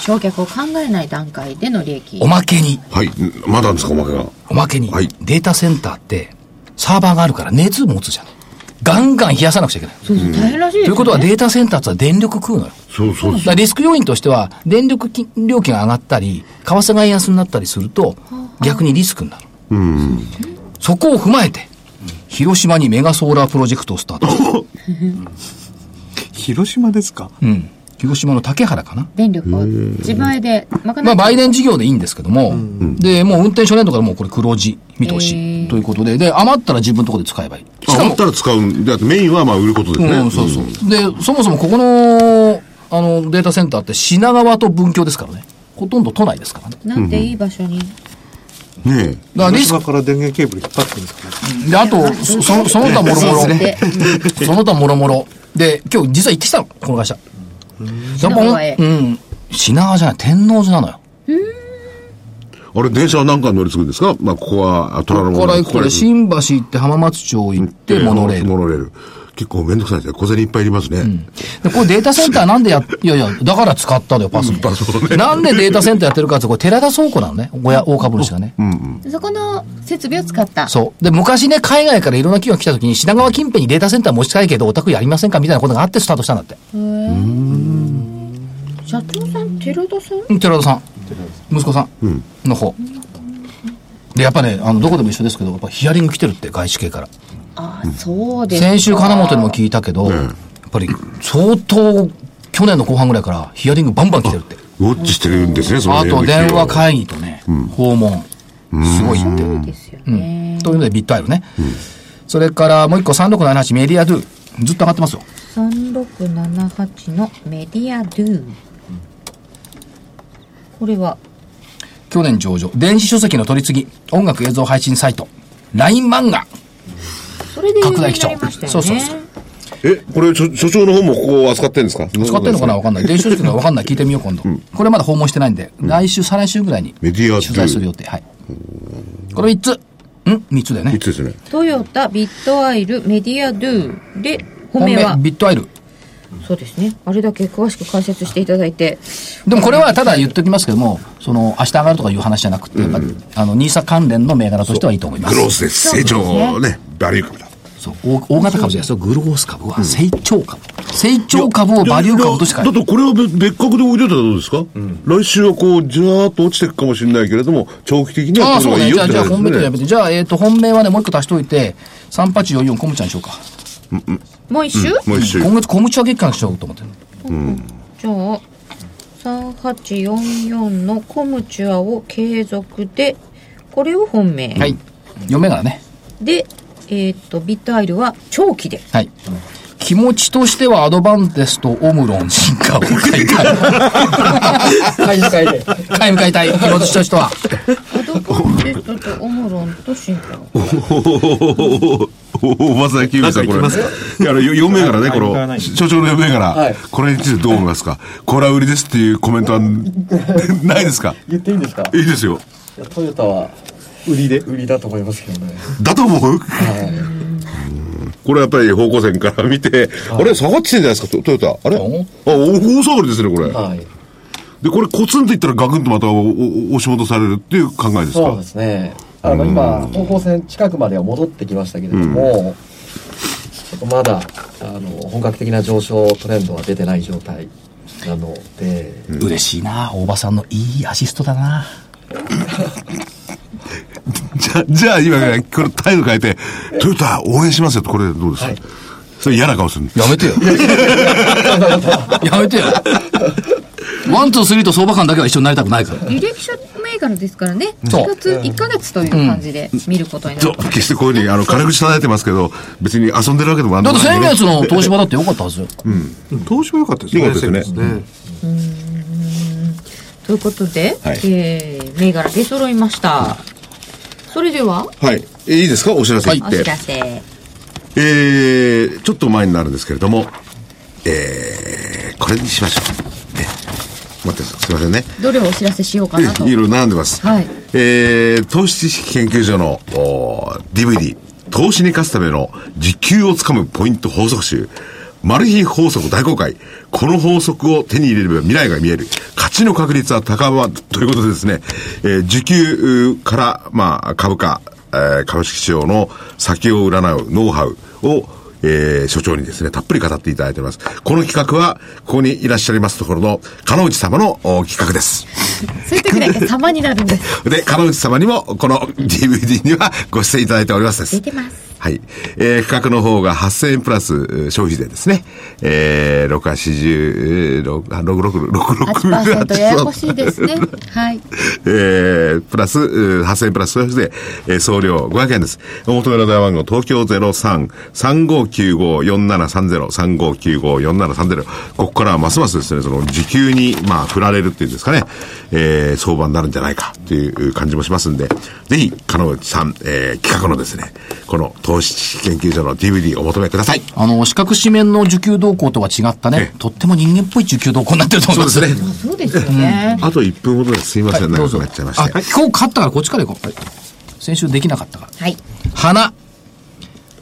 焼却を考えない段階での利益おまけに、はい。まだあるんですか、おまけが。おまけに、はいデータセンターって、サーバーがあるから熱持つじゃん。ガンガン冷やさなくちゃいけない。そうそう大変らしいですよねということはデータセンターって電力食うのよ。そうそうだからリスク要因としては、電力金料金が上がったり、為替が円安になったりすると、逆にリスクになる。そこを踏まえて、広島にメガソーラープロジェクトをスタート。広島ですか？うん。広島の竹原かな？電力を自前で賄まあ、売電事業でいいんですけども、で、もう運転初年度からもうこれ黒字見通へしーということで、で、余ったら自分のところで使えばいい。余っ、たら使うんで、あとメインはまあ売ることですね。うん、そうそう。で、そもそもここの、あの、データセンターって品川と文京ですからね。ほとんど都内ですからね。なんていい場所にねえ。だからリスクから電源ケーブル引っ張ってるんですか？ねで、あと、そそのその他もろもろ。でその他もろもろ。で、今日実は行ってきたの、この会社。やっぱ品川へうん。品川じゃない、天王寺なのよ。あれ、電車は何回乗り継ぐんですか？まあ、ここは、あ虎ノ門ここから新橋行って浜松町行って、モノレール。モノレール。結構めんどくさいですね。小銭いっぱいいりますね。で、これデータセンターなんでや、いやいや、だから使ったのよ、パスも。なんでデータセンターやってるかって、これ寺田倉庫なのね、親、大株主がね。そこの設備を使ったそう。で、昔ね、海外からいろんな企業が来た時に、品川近辺にデータセンター持ちたいけど、お宅やりませんかみたいなことがあってスタートしたんだって。社長さん寺田さん？うん寺田さん。息子さんの方。で、やっぱね、あの、どこでも一緒ですけど、やっぱヒアリング来てるって、外資系から。ああそうですか先週金本にも聞いたけど、やっぱり相当、去年の後半ぐらいからヒアリングバンバン来てるって。ウォッチしてるんですね、そのあと電話か会議とね、訪問。すごいって。そうですようんね、というのでビットアイルね。それからもう一個3678メディアドゥ。ずっと上がってますよ。3678のメディアドゥこれは去年上場。電子書籍の取り次ぎ。音楽映像配信サイト。LINE 漫画。それで拡大基調ねそうそうそうえ、これ、所所長の方もここを扱ってるんですか？使ってんのかな？わかんない。電子書籍のわかんない。聞いてみよう、今度。これまだ訪問してないんで、来週、再来週ぐらいにメディアドゥ取材する予定。はい。これ3つ。ん ?3 つだよねい。つですね。トヨタビットアイルメディアドゥで本本命命は、ビットアイル。そうですねあれだけ詳しく解説していただいてでもこれはただ言っておきますけども、その、明日上がるとかいう話じゃなくて、やっぱあの、ニーサ関連の銘柄としてはいいと思いますグロー。スです。成長ね。バリュー株だ。そう大大型株じゃないですよ。グロース株は成長株。成長株をバリュー株として。だってこれは別別格で置いといたらどうですか、来週はこう、じわーっと落ちていくかもしれないけれども、長期的にはこそうね。じゃあ、の方がいいよってじゃあ本命とやねめて。じゃあ、えっ、と、本命はね、もう一個足しといて、3844コムちゃんにしようか。もう一周、もう一周。今月コムチは月間にしようと思ってる。じゃあ3844のコムチュアを継続でこれを本命、はい。4銘柄ね。でえっ、とビットアイルは長期ではい。気持ちとしてはアドバンテストオムロン進化を買いたい。買い迎えで。買い向かいたい。気持ちとしては。アドバンテストとオムロンと進化おお ばさん、キュービさん、これ。いや、あの、よ4銘柄ね、この、所長の4銘柄、はい。これについてどう思いますか？これは売りですっていうコメントは ないですか？言っていいんですか？いいですよ。トヨタは売りで売りだと思いますけどね。だと思う？これやっぱり方向線から見て、あれ下がってきてんじゃないですか、トトヨタ。あれ？あ、大下がりですね、これ。はい。で、これコツンといったらガクンとまたおお押し戻されるっていう考えですか？そうですねあの今方向線近くまでは戻ってきましたけれども、ちょっとまだあの本格的な上昇トレンドは出てない状態なので、嬉しいな。大場さんのいいアシストだな。じゃあ、じゃあ今からこれ態度変えて、トヨタ応援しますよ。と、これどうですか、それ嫌な顔するやめてよ。やめてよ。ワン、ツー、スリーと相場感だけは一緒になりたくないから。履歴書銘柄ですからね。そう。4月1ヶ月という感じで見ることになるそう、決してこういうふうに、あの、金口叩いてますけど、別に遊んでるわけでもなんで。だって先月の東芝だってよかったはずよ。投資も良かったですね。良かったですね。先月ねということで、はい。えー銘柄出揃いました。それでは？はい。えいいですか？お知らせ言おって。知らせ。えー、ちょっと前になるんですけれども、えー、これにしましょう。ね、待って。すいませんね。どれをお知らせしようかなと いろいろ並んでます。はいえー、投資知識研究所のおー DVD、投資に勝つための実給をつかむポイント法則集、マル秘法則大公開。この法則を手に入れれば未来が見える。勝ちの確率は高まる。ということでですね、えー、受給から、まあ、株価、えー株式市場の先を占うノウハウを、えー所長にですね、たっぷり語っていただいております。この企画は、ここにいらっしゃいますところの、金内様のお企画です。そういう時だけ様になるんです で、金内様にも、この DVD にはご出演いただいておりますです。出てますはい。えー、価格の方が8000円プラスえー消費税ですね。えー、6、80、6、6、6、6、8%ややこしいですねはいえー、プラス、うー8000円プラス消費税、えー送料500円です。お求めの電話番号、東京03-3595-4730、3595-4730。ここからはますますですね、その時給に、まあ、振られるっていうんですかね、えー、相場になるんじゃないかっていう感じもしますんで、ぜひ、金内さん、えー、企画のですね、この投資研究所の DVD お求めください。あの、四角紙面の受給動向とは違ったねえ、えとっても人間っぽい受給動向になってると思います。ね。そうですよね、あと1分ほどです。すいません、はいどうぞ長くなっちゃいまして。あ、今日勝ったからこっちから行こう。はい先週できなかったから。はい花。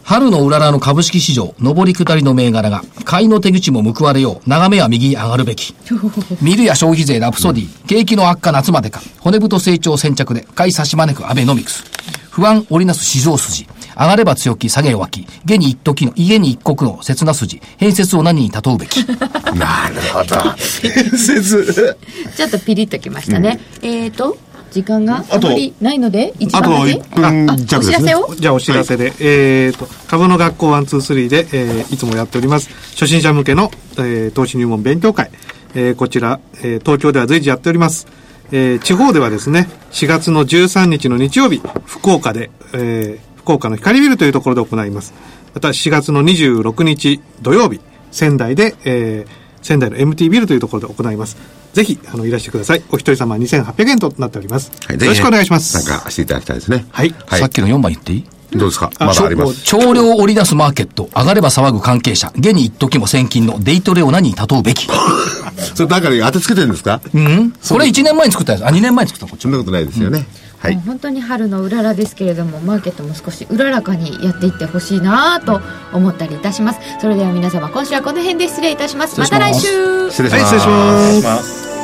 春のうららの株式市場、上り下りの銘柄が、買いの手口も報われよう、眺めは右に上がるべき。見るや消費税ラプソディ、景気の悪化夏までか、骨太成長先着で、買い差し招くアベノミクス。不安織りなす市場筋。上がれば強気、下げ弱気。下に一時の、家に一国の切な筋。変節を何に例うべき？なるほど。説。ちょっとピリッときましたね、えーと時間があとあまりないので一あと番まで1分弱ですね。らせを？じゃあお知らせで、えーと、株の学校123で、えーいつもやっております、初心者向けの、えー投資入門勉強会、えーこちら、えー東京では随時やっております。えー地方ではですね、4月の13日の日曜日、福岡で、えー福岡の光ビルというところで行います。また4月の26日土曜日、仙台で、えー仙台の MT ビルというところで行います。ぜひ、あの、いらしてください。お一人様2800円となっております。はいよろしくお願いします。なんかしていただきたいですね。はいはいさっ。きの4番言っていい？どうですか？まだあります。少量織り出すマーケット、上がれば騒ぐ関係者、下に一時も先金のデイトレを何に例うべき？それ中に当てつけてるんですか？うんこれ1年前に作ったやつ。あ、2年前に作ったこっち。そんなことないですよね。はいもう。本当に春のうららですけれどもマーケットも少しうららかにやっていってほしいなと思ったりいたしますそれでは皆様今週はこの辺で失礼いたしますまた来週失礼します。はい、失礼します。ます